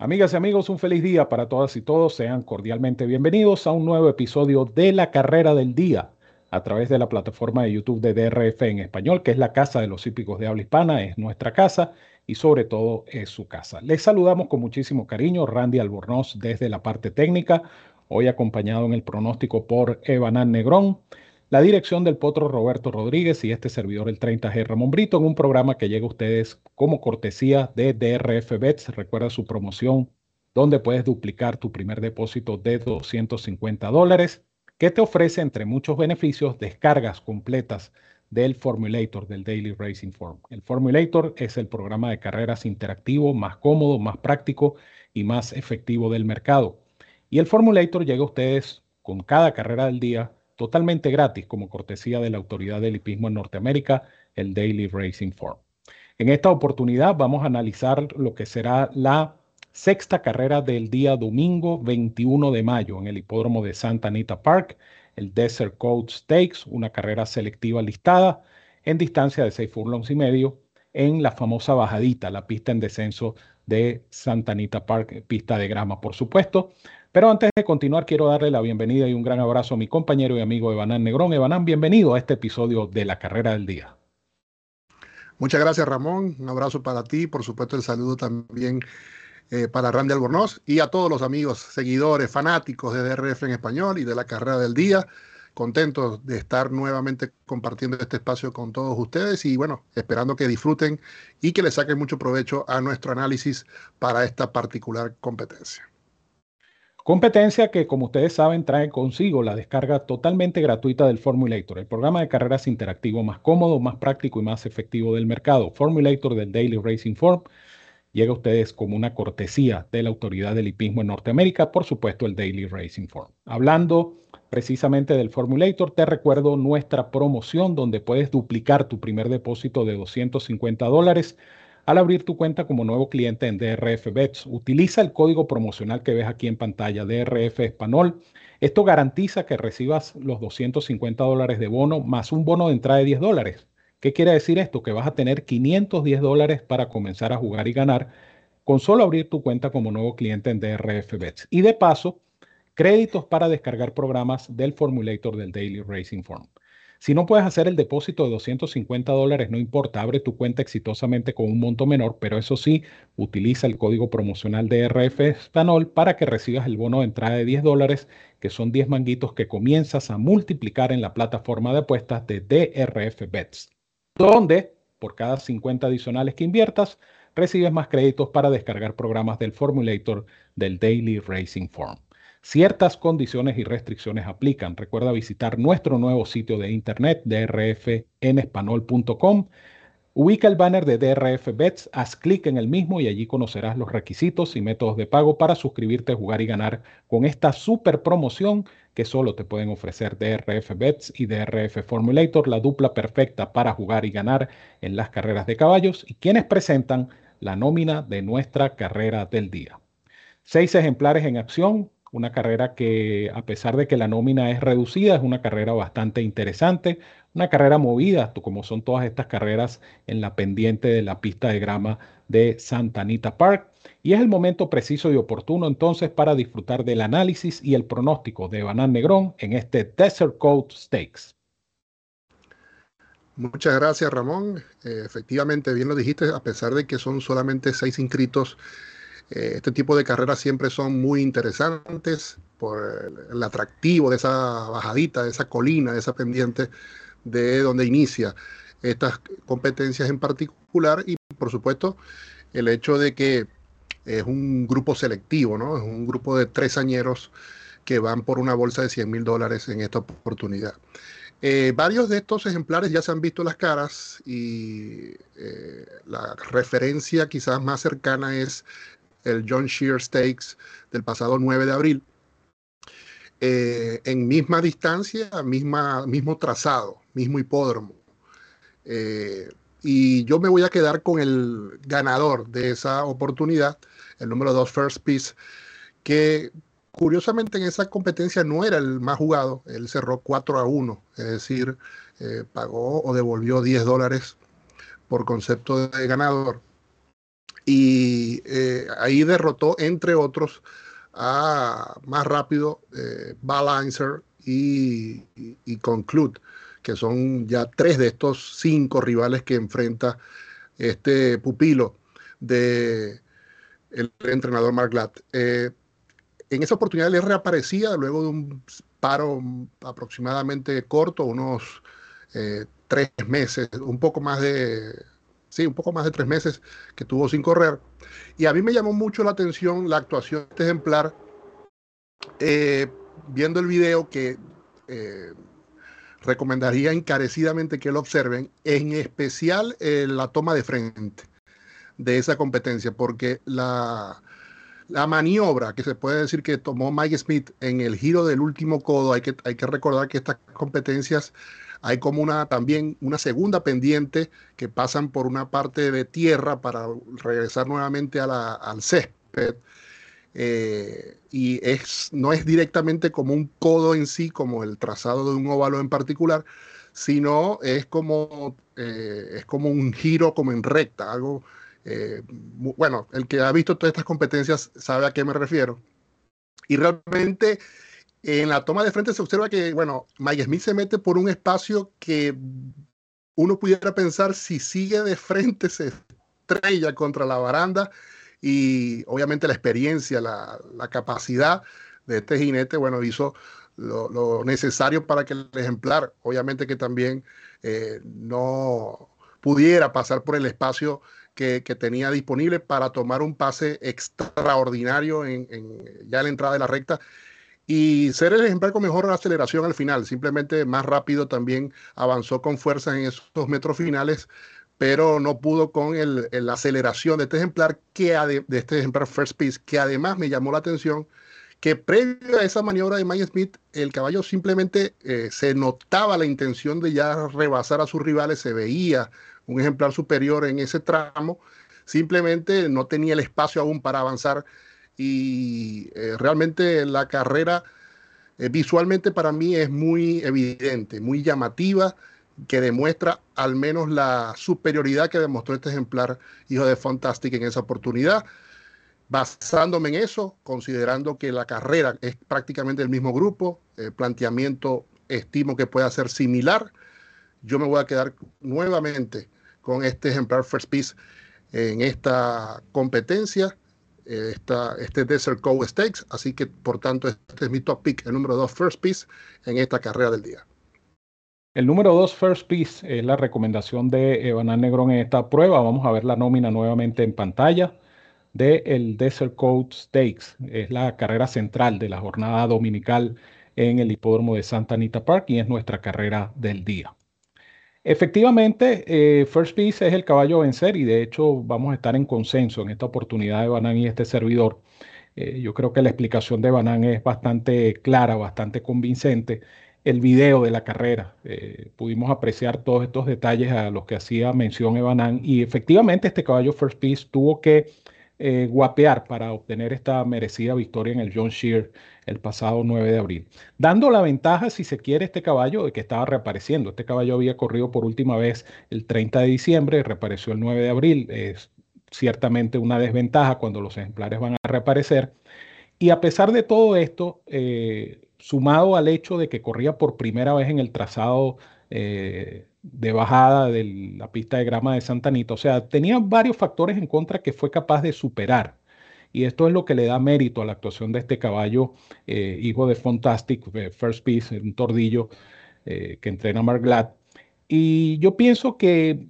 Amigas y amigos, un feliz día para todas y todos. Sean cordialmente bienvenidos a un nuevo episodio de La Carrera del Día a través de la plataforma de YouTube de DRF en español, que es la casa de los hípicos de habla hispana, es nuestra casa y sobre todo es su casa. Les saludamos con muchísimo cariño, Randy Albornoz desde la parte técnica, hoy acompañado en el pronóstico por Evanán Negrón la dirección del potro Roberto Rodríguez y este servidor el 30G Ramón Brito en un programa que llega a ustedes como cortesía de DRF Bets. Recuerda su promoción donde puedes duplicar tu primer depósito de 250 dólares que te ofrece entre muchos beneficios descargas completas del Formulator del Daily Racing Form. El Formulator es el programa de carreras interactivo más cómodo, más práctico y más efectivo del mercado. Y el Formulator llega a ustedes con cada carrera del día totalmente gratis como cortesía de la Autoridad del Hipismo en Norteamérica, el Daily Racing Form. En esta oportunidad vamos a analizar lo que será la sexta carrera del día domingo 21 de mayo en el hipódromo de Santa Anita Park, el Desert Coast Stakes, una carrera selectiva listada en distancia de 6 furlongs y medio en la famosa bajadita, la pista en descenso de Santa Anita Park, pista de grama, por supuesto. Pero antes de continuar, quiero darle la bienvenida y un gran abrazo a mi compañero y amigo Evanán Negrón. Evanán, bienvenido a este episodio de la carrera del día. Muchas gracias, Ramón. Un abrazo para ti. Por supuesto, el saludo también eh, para Randy Albornoz y a todos los amigos, seguidores, fanáticos de DRF en español y de la carrera del día. Contentos de estar nuevamente compartiendo este espacio con todos ustedes y bueno, esperando que disfruten y que le saquen mucho provecho a nuestro análisis para esta particular competencia. Competencia que, como ustedes saben, trae consigo la descarga totalmente gratuita del Formulator, el programa de carreras interactivo más cómodo, más práctico y más efectivo del mercado. Formulator del Daily Racing Form llega a ustedes como una cortesía de la Autoridad del Hipismo en Norteamérica, por supuesto el Daily Racing Form. Hablando precisamente del Formulator, te recuerdo nuestra promoción donde puedes duplicar tu primer depósito de 250 dólares al abrir tu cuenta como nuevo cliente en DRF Bets. Utiliza el código promocional que ves aquí en pantalla, DRF Español. Esto garantiza que recibas los 250 dólares de bono más un bono de entrada de 10 dólares. ¿Qué quiere decir esto? Que vas a tener 510 dólares para comenzar a jugar y ganar con solo abrir tu cuenta como nuevo cliente en DRF Bets. Y de paso, créditos para descargar programas del Formulator del Daily Racing Form. Si no puedes hacer el depósito de 250 dólares, no importa, abre tu cuenta exitosamente con un monto menor, pero eso sí, utiliza el código promocional de RF Español para que recibas el bono de entrada de 10 dólares, que son 10 manguitos que comienzas a multiplicar en la plataforma de apuestas de DRF Bets, donde por cada 50 adicionales que inviertas, recibes más créditos para descargar programas del Formulator del Daily Racing Form. Ciertas condiciones y restricciones aplican. Recuerda visitar nuestro nuevo sitio de internet drfenespanol.com. Ubica el banner de DRF Bets, haz clic en el mismo y allí conocerás los requisitos y métodos de pago para suscribirte, jugar y ganar con esta super promoción que solo te pueden ofrecer DRF Bets y DRF Formulator, la dupla perfecta para jugar y ganar en las carreras de caballos y quienes presentan la nómina de nuestra carrera del día. Seis ejemplares en acción, una carrera que a pesar de que la nómina es reducida, es una carrera bastante interesante, una carrera movida, como son todas estas carreras en la pendiente de la pista de grama de Santa Anita Park. Y es el momento preciso y oportuno entonces para disfrutar del análisis y el pronóstico de Banán Negrón en este Desert Coast Stakes. Muchas gracias, Ramón. Eh, efectivamente, bien lo dijiste, a pesar de que son solamente seis inscritos eh, este tipo de carreras siempre son muy interesantes por el, atractivo de esa bajadita, de esa colina, de esa pendiente de donde inicia estas competencias en particular y por supuesto el hecho de que es un grupo selectivo, ¿no? Es un grupo de tres añeros que van por una bolsa de 100 mil dólares en esta oportunidad. Eh, varios de estos ejemplares ya se han visto las caras y eh, la referencia quizás más cercana es el John Shear Stakes del pasado 9 de abril, eh, en misma distancia, misma, mismo trazado, mismo hipódromo. Eh, y yo me voy a quedar con el ganador de esa oportunidad, el número 2 First Piece, que curiosamente en esa competencia no era el más jugado, él cerró 4 a 1, es decir, eh, pagó o devolvió 10 dólares por concepto de ganador y eh, ahí derrotó, entre otros, a más rápido eh, Balancer y, Conclude, que son ya tres de estos cinco rivales que enfrenta este pupilo de entrenador Mark Glatt. Eh, en esa oportunidad le reaparecía luego de un paro aproximadamente corto, unos tres meses, un poco más de sí, un poco más de tres meses que tuvo sin correr. Y a mí me llamó mucho la atención la actuación de este ejemplar, eh, viendo el video que eh, recomendaría encarecidamente que lo observen, en especial eh, la toma de frente de esa competencia, porque la, la maniobra que se puede decir que tomó Mike Smith en el giro del último codo, hay que, hay que recordar que estas competencias hay como una también una segunda pendiente que pasan por una parte de tierra para regresar nuevamente al césped. Eh, y es, no es directamente como un codo en sí, como el trazado de un óvalo en particular, sino es como, eh, es como un giro como en recta, algo, eh, bueno, el que ha visto todas estas competencias sabe a qué me refiero. Y realmente en la toma de frente se observa que, bueno, Mike Smith se mete por un espacio que uno pudiera pensar si sigue de frente se estrella contra la baranda y obviamente la experiencia, la, capacidad de este jinete, bueno, hizo lo, necesario para que el ejemplar, obviamente que también eh, no pudiera pasar por el espacio que, tenía disponible para tomar un pase extraordinario en, ya en la entrada de la recta y ser el ejemplar con mejor aceleración al final. Simplemente más rápido también avanzó con fuerza en esos metros finales, pero no pudo con la aceleración de este ejemplar, que de este ejemplar First Piece, que además me llamó la atención que previo a esa maniobra de Mike Smith, el caballo simplemente eh, se notaba la intención de ya rebasar a sus rivales, se veía un ejemplar superior en ese tramo, simplemente no tenía el espacio aún para avanzar y eh, realmente la carrera eh, visualmente para mí es muy evidente, muy llamativa, que demuestra al menos la superioridad que demostró este ejemplar hijo de Fantastic en esa oportunidad. Basándome en eso, considerando que la carrera es prácticamente el mismo grupo, el planteamiento estimo que pueda ser similar, yo me voy a quedar nuevamente con este ejemplar First Piece en esta competencia este Desert Cove Stakes. Así que, por tanto, este es mi top pick, el número 2 First Piece en esta carrera del día. El número 2 First Piece es la recomendación de Evanán Negrón en esta prueba. Vamos a ver la nómina nuevamente en pantalla de el Desert Cove Stakes. Es la carrera central de la jornada dominical en el hipódromo de Santa Anita Park y es nuestra carrera del día. Efectivamente, eh, First Piece es el caballo a vencer y de hecho vamos a estar en consenso en esta oportunidad de Banán y este servidor. Eh, yo creo que la explicación de Banán es bastante clara, bastante convincente. El video de la carrera, eh, pudimos apreciar todos estos detalles a los que hacía mención Evanán y efectivamente este caballo First Piece tuvo que eh, guapear para obtener esta merecida victoria en el John Shear el pasado 9 de abril, dando la ventaja, si se quiere, este caballo de que estaba reapareciendo. Este caballo había corrido por última vez el 30 de diciembre, reapareció el 9 de abril. Es ciertamente una desventaja cuando los ejemplares van a reaparecer. Y a pesar de todo esto, eh, sumado al hecho de que corría por primera vez en el trazado eh, de bajada de la pista de grama de Santa Anita. O sea, tenía varios factores en contra que fue capaz de superar. Y esto es lo que le da mérito a la actuación de este caballo, eh, hijo de Fantastic, eh, First Piece, un tordillo que entrena Mark Glad. Y yo pienso que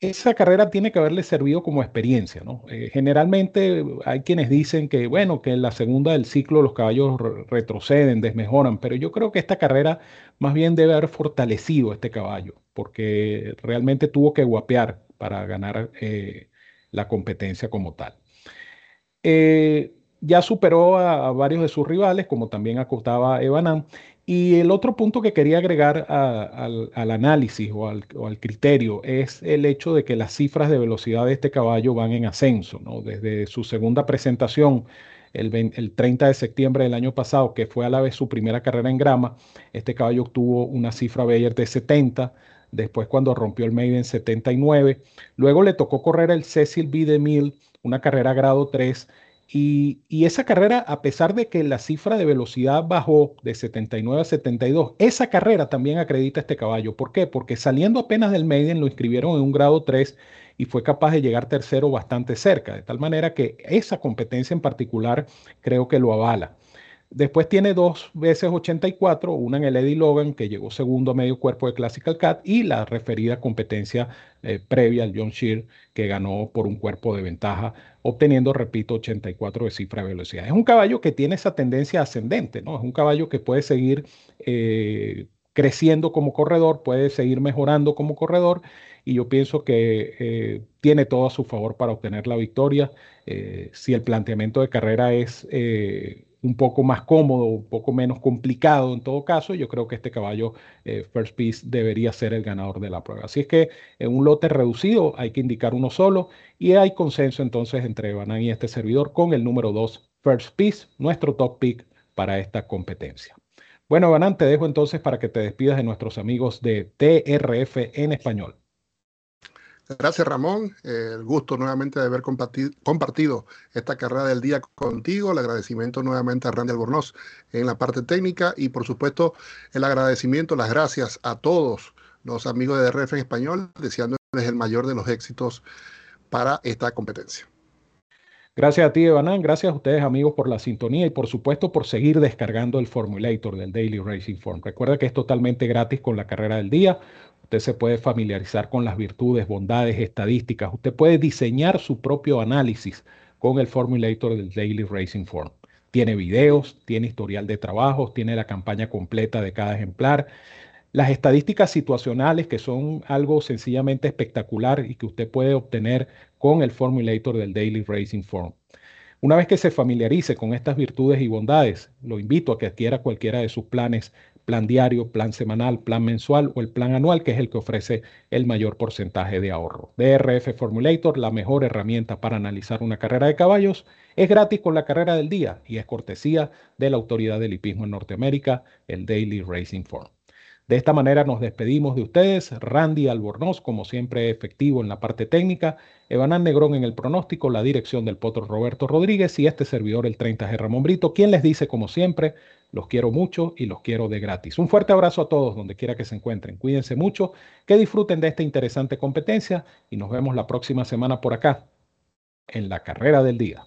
esa carrera tiene que haberle servido como experiencia, ¿no? Eh, generalmente hay quienes dicen que, bueno, que en la segunda del ciclo los caballos retroceden, desmejoran, pero yo creo que esta carrera más bien debe haber fortalecido este caballo, porque realmente tuvo que guapear para ganar eh, la competencia como tal. Eh, ya superó a, varios de sus rivales, como también acotaba Evanán, y el otro punto que quería agregar al, análisis o al, criterio es el hecho de que las cifras de velocidad de este caballo van en ascenso. ¿no? Desde su segunda presentación, el, 30 de septiembre del año pasado, que fue a la vez su primera carrera en grama, este caballo obtuvo una cifra Bayer de 70. Después, cuando rompió el Maiden 79, luego le tocó correr el Cecil B. DeMille una carrera grado 3. Y, esa carrera, a pesar de que la cifra de velocidad bajó de 79 a 72, esa carrera también acredita este caballo. ¿Por qué? Porque saliendo apenas del Maiden lo inscribieron en un grado 3 y fue capaz de llegar tercero bastante cerca, de tal manera que esa competencia en particular creo que lo avala. Después tiene dos veces 84, una en el Eddie Logan, que llegó segundo a medio cuerpo de Classical Cat, y la referida competencia eh, previa al John Shear, que ganó por un cuerpo de ventaja, obteniendo, repito, 84 de cifra de velocidad. Es un caballo que tiene esa tendencia ascendente, ¿no? Es un caballo que puede seguir eh, creciendo como corredor, puede seguir mejorando como corredor, y yo pienso que eh, tiene todo a su favor para obtener la victoria. si el planteamiento de carrera es un poco más cómodo, un poco menos complicado en todo caso, yo creo que este caballo eh, First Piece debería ser el ganador de la prueba. Así es que en un lote reducido hay que indicar uno solo y hay consenso entonces entre Banan y este servidor con el número 2 First Piece, nuestro top pick para esta competencia. Bueno, Banan, te dejo entonces para que te despidas de nuestros amigos de TRF en español. Gracias, Ramón. el gusto nuevamente de haber compartido, esta carrera del día contigo. El agradecimiento nuevamente a Randy Albornoz en la parte técnica y, por supuesto, el agradecimiento, las gracias a todos los amigos de DRF en español, deseándoles el mayor de los éxitos para esta competencia. Gracias a ti, Evanán. Gracias a ustedes, amigos, por la sintonía y, por supuesto, por seguir descargando el Formulator del Daily Racing Form. Recuerda que es totalmente gratis con la carrera del día. Usted se puede familiarizar con las virtudes, bondades, estadísticas. Usted puede diseñar su propio análisis con el Formulator del Daily Racing Form. Tiene videos, tiene historial de trabajos, tiene la campaña completa de cada ejemplar. Las estadísticas situacionales, que son algo sencillamente espectacular y que usted puede obtener con el Formulator del Daily Racing Form. Una vez que se familiarice con estas virtudes y bondades, lo invito a que adquiera cualquiera de sus planes plan diario, plan semanal, plan mensual o el plan anual, que es el que ofrece el mayor porcentaje de ahorro. DRF Formulator, la mejor herramienta para analizar una carrera de caballos, es gratis con la carrera del día y es cortesía de la autoridad del hipismo en Norteamérica, el Daily Racing Form. De esta manera nos despedimos de ustedes. Randy Albornoz, como siempre, efectivo en la parte técnica. Evanán Negrón en el pronóstico, la dirección del potro Roberto Rodríguez y este servidor, el 30G Ramón Brito, quien les dice, como siempre, los quiero mucho y los quiero de gratis. Un fuerte abrazo a todos donde quiera que se encuentren. Cuídense mucho, que disfruten de esta interesante competencia y nos vemos la próxima semana por acá en la carrera del día.